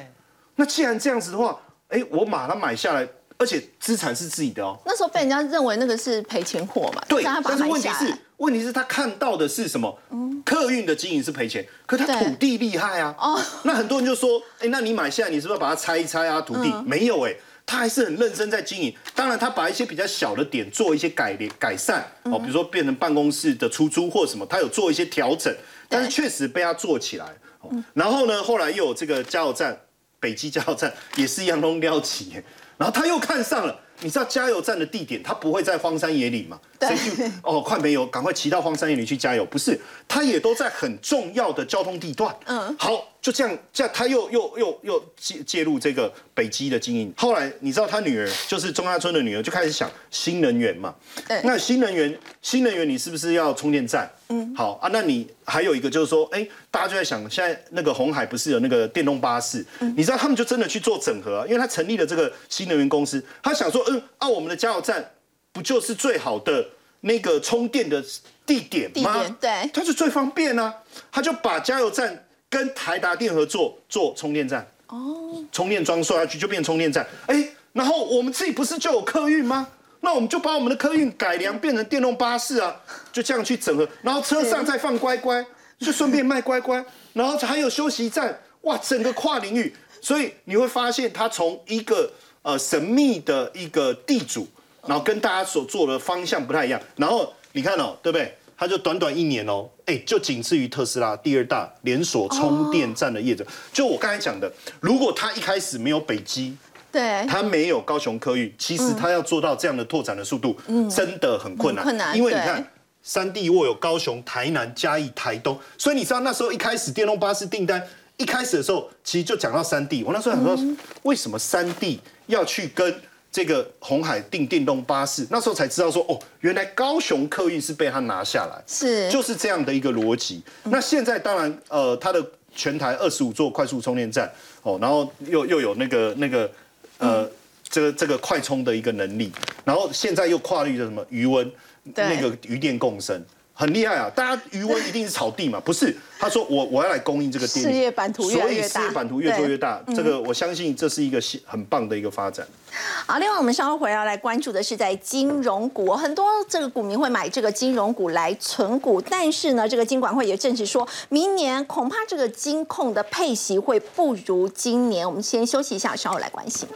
那既然这样子的话，哎，我把它买下来，而且资产是自己的哦。那时候被人家认为那个是赔钱货嘛，对，但是问题是，问题是他看到的是什么？客运的经营是赔钱，可他土地厉害啊。哦那很多人就说，哎，那你买下来，你是不是要把它拆一拆啊？土地、没有哎、他还是很认真在经营。当然，他把一些比较小的点做一些改良改善哦，比如说变成办公室的出租或什么，他有做一些调整，但是确实被他做起来。哦然后呢，后来又有这个加油站，北基加油站也是一样弄撩起耶，然后他又看上了。你知道加油站的地点，他不会在荒山野里嘛？对谁去哦，快没油，赶快骑到荒山野里去加油。不是，他也都在很重要的交通地段。嗯，好，就这样，这样他又又又又介介入这个北基的经营。后来你知道他女儿就是中亚村的女儿，就开始想新能源嘛。对那新能源，新能源你是不是要充电站？嗯，好啊。那你还有一个就是说，哎，大家就在想，现在那个红海不是有那个电动巴士？你知道他们就真的去做整合、啊，因为他成立了这个新能源公司，他想说，嗯，啊，我们的加油站不就是最好的那个充电的地点吗？地点对它就最方便啊。他就把加油站跟台达电合作做充电站。哦，充电桩说下去就变充电站。哎，然后我们自己不是就有客运吗？那我们就把我们的客运改良变成电动巴士啊，就这样去整合，然后车上再放乖乖，就顺便卖乖乖，然后还有休息站，哇，整个跨领域，所以你会发现它从一个呃神秘的一个地主，然后跟大家所做的方向不太一样，然后你看哦，对不对？它就短短一年哦，哎，就仅次于特斯拉第二大连锁充电站的业者。就我刚才讲的，如果它一开始没有北基，对，它没有高雄科域，其实它要做到这样的拓展的速度，真的很困难。很困难因为你看，三地握有高雄、台南、嘉义、台东，所以你知道那时候一开始电动巴士订单一开始的时候，其实就讲到三地。我那时候想说，为什么三地要去跟这个红海订电动巴士？那时候才知道说，哦，原来高雄客运是被他拿下来。是就是这样的一个逻辑。那现在当然，呃，它的全台二十五座快速充电站，哦，然后又又有那个那个呃，这个这个快充的一个能力，然后现在又跨越了什么余温，那个余电共生。很厉害啊！大家余温一定是草地嘛？不是，他说我我要来供应这个电力，事业版图越来越大所以事业版图越做越大。这个我相信这是一个很棒的一个发展。好，另外我们稍后回来来关注的是在金融股，很多这个股民会买这个金融股来存股，但是呢，这个金管会也证实说，明年恐怕这个金控的配息会不如今年。我们先休息一下，稍后来关心。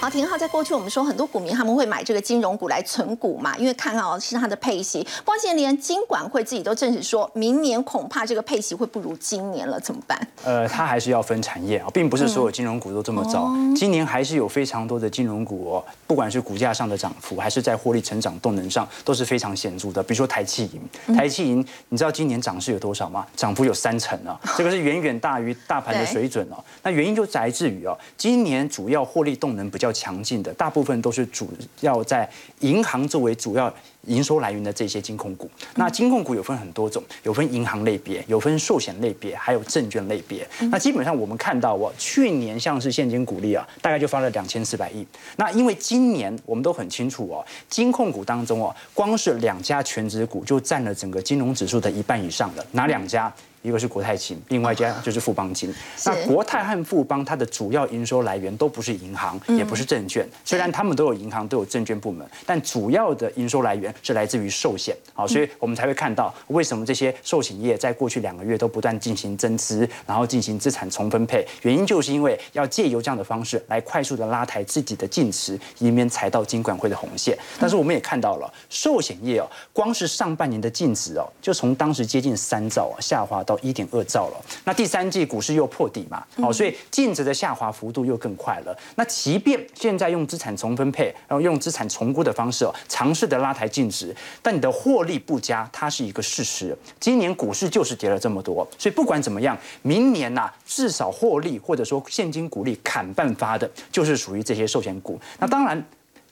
好，廷浩，在过去我们说很多股民他们会买这个金融股来存股嘛，因为看哦是它的配息。不过现在连金管会自己都证实说，明年恐怕这个配息会不如今年了，怎么办？呃，它还是要分产业啊，并不是所有金融股都这么糟。今年还是有非常多的金融股哦，不管是股价上的涨幅，还是在获利成长动能上，都是非常显著的。比如说台气银，台气银，你知道今年涨势有多少吗？涨幅有三成啊，这个是远远大于大盘的水准哦。那原因就来自于哦，今年主要获利动能比较强劲的，大部分都是主要在银行作为主要营收来源的这些金控股。那金控股有分很多种，有分银行类别，有分寿险类别，还有证券类别。那基本上我们看到哦，去年像是现金股利啊，大概就发了两千四百亿。那因为今年我们都很清楚哦，金控股当中哦，光是两家全职股就占了整个金融指数的一半以上了。哪两家？一个是国泰金，另外一家就是富邦金。那国泰和富邦它的主要营收来源都不是银行，也不是证券。虽然他们都有银行，都有证券部门，但主要的营收来源源是来自于寿险，好，所以我们才会看到为什么这些寿险业在过去两个月都不断进行增资，然后进行资产重分配，原因就是因为要借由这样的方式来快速的拉抬自己的净值，以免踩到金管会的红线。但是我们也看到了，寿险业哦，光是上半年的净值哦，就从当时接近三兆啊，下滑到一点二兆了。那第三季股市又破底嘛，好，所以净值的下滑幅度又更快了。那即便现在用资产重分配，然后用资产重估的方式哦，尝试的拉抬净值，但你的获利不佳，它是一个事实。今年股市就是跌了这么多，所以不管怎么样，明年呐、至少获利或者说现金股利砍半发的，就是属于这些寿险股。那当然。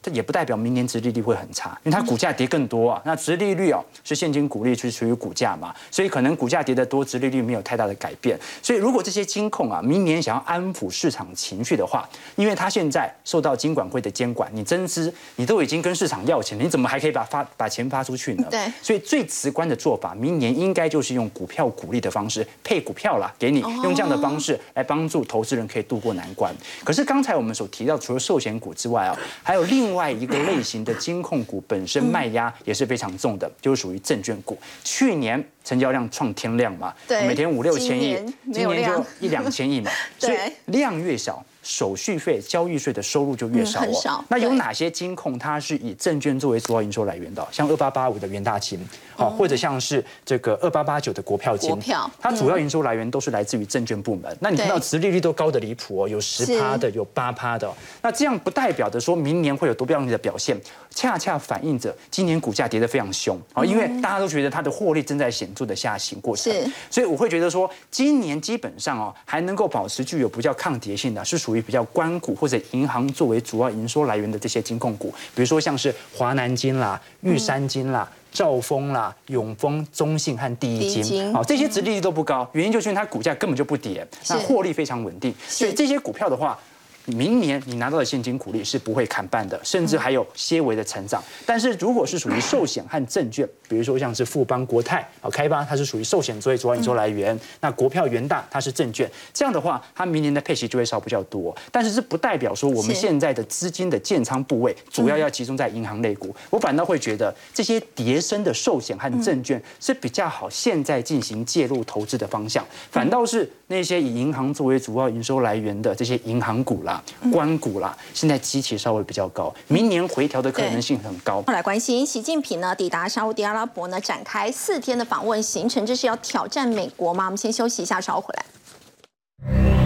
这也不代表明年殖利率会很差，因为它股价跌更多啊。那殖利率哦是现金股利是属于股价嘛，所以可能股价跌得多，殖利率没有太大的改变。所以如果这些金控啊明年想要安抚市场情绪的话，因为它现在受到金管会的监管，你增资你都已经跟市场要钱了，你怎么还可以把发把钱发出去呢？对所以最直观的做法，明年应该就是用股票股利的方式配股票啦，给你用这样的方式来帮助投资人可以渡过难关。可是刚才我们所提到，除了寿险股之外啊，还有另外一个类型的金控股本身卖压也是非常重的，就是属于证券股。去年成交量创天量嘛，对每天五六千亿今年，就一两千亿嘛，所以量越小。手续费、交易税的收入就越少哦。嗯少那有哪些金控它是以证券作为主要营收来源的？像二八八五的元大金，好、或者像是这个二八八九的国票金，它主要营收来源都是来自于证券部门。那你看到对殖利率都高的离谱哦，有十趴的，有八趴的哦。那这样不代表着说明年会有多样的表现，恰恰反映着今年股价跌得非常凶啊，因为大家都觉得它的获利正在显著的下行过程。是所以我会觉得说，今年基本上哦，还能够保持具有比较抗跌性的，是属于比较关股或者银行作为主要营收来源的这些金控股，比如说像是华南金啦、玉山金啦。兆丰啦、永丰、中信和第一金，好，这些值利率都不高，原因就是因为它股价根本就不跌，那获利非常稳定，所以这些股票的话。明年你拿到的现金股利是不会砍半的，甚至还有些微的成长。但是如果是属于寿险和证券，比如说像是富邦国泰、啊开发，它是属于寿险作为主要营收来源，那国票元大它是证券，这样的话，它明年的配息就会少比较多。但是这不代表说我们现在的资金的建仓部位主要要集中在银行类股，我反倒会觉得这些叠升的寿险和证券是比较好现在进行介入投资的方向，反倒是那些以银行作为主要营收来源的这些银行股啦、关谷啦，现在机器稍微比较高，明年回调的可能性很高。后来关心习近平呢抵达沙烏地阿拉伯呢展开四天的访问行程，这是要挑战美国吗？我们先休息一下，稍后回来。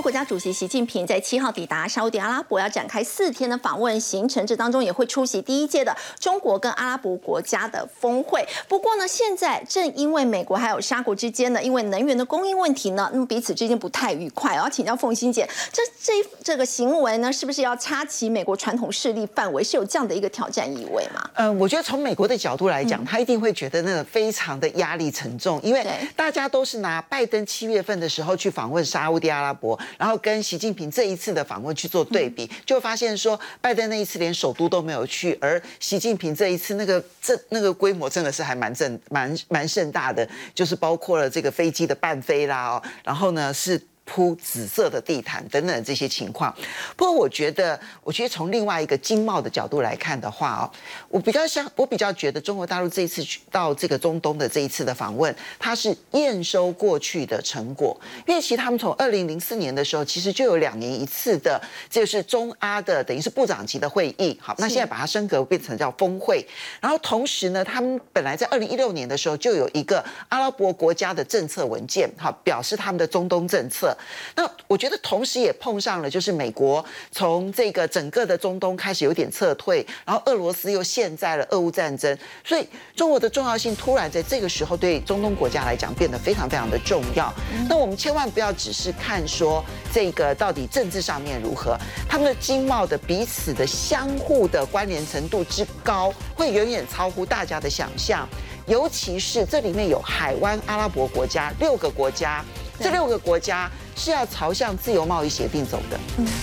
国国家主席习近平在七号抵达沙烏地阿拉伯，要展开四天的访问行程，这当中也会出席第一届的中国跟阿拉伯国家的峰会。不过呢，现在正因为美国还有沙国之间呢，因为能源的供应问题呢，那么彼此之间不太愉快。我要请教凤欣姐，这这这个行为呢，是不是要插旗美国传统势力范围，是有这样的一个挑战意味吗？嗯，我觉得从美国的角度来讲，他一定会觉得那个非常的压力沉重，因为大家都是拿拜登七月份的时候去访问沙烏地阿拉伯，然后跟习近平这一次的访问去做对比，就发现说拜登那一次连首都都没有去，而习近平这一次那个这那个规模真的是还蛮正蛮蛮盛大的，就是包括了这个飞机的伴飞啦，哦，然后呢是。铺紫色的地毯等等这些情况。不过我觉得，我觉得从另外一个经贸的角度来看的话哦，我比较像，我比较觉得中国大陆这一次去到这个中东的这一次的访问，它是验收过去的成果。因为其实他们从二零零四年的时候，其实就有两年一次的，这就是中阿的等于是部长级的会议。好，那现在把它升格变成叫峰会。然后同时呢，他们本来在二零一六年的时候就有一个阿拉伯国家的政策文件，好，表示他们的中东政策。那我觉得同时也碰上了，就是美国从这个整个的中东开始有点撤退，然后俄罗斯又陷在了俄乌战争，所以中国的重要性突然在这个时候对中东国家来讲变得非常非常的重要。那我们千万不要只是看说这个到底政治上面如何，他们的经贸的彼此的相互的关联程度之高，会远远超乎大家的想象。尤其是这里面有海湾阿拉伯国家六个国家，这六个国家是要朝向自由贸易协定走的。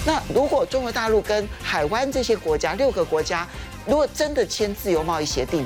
那如果中国大陆跟海湾这些国家六个国家，如果真的签自由贸易协定的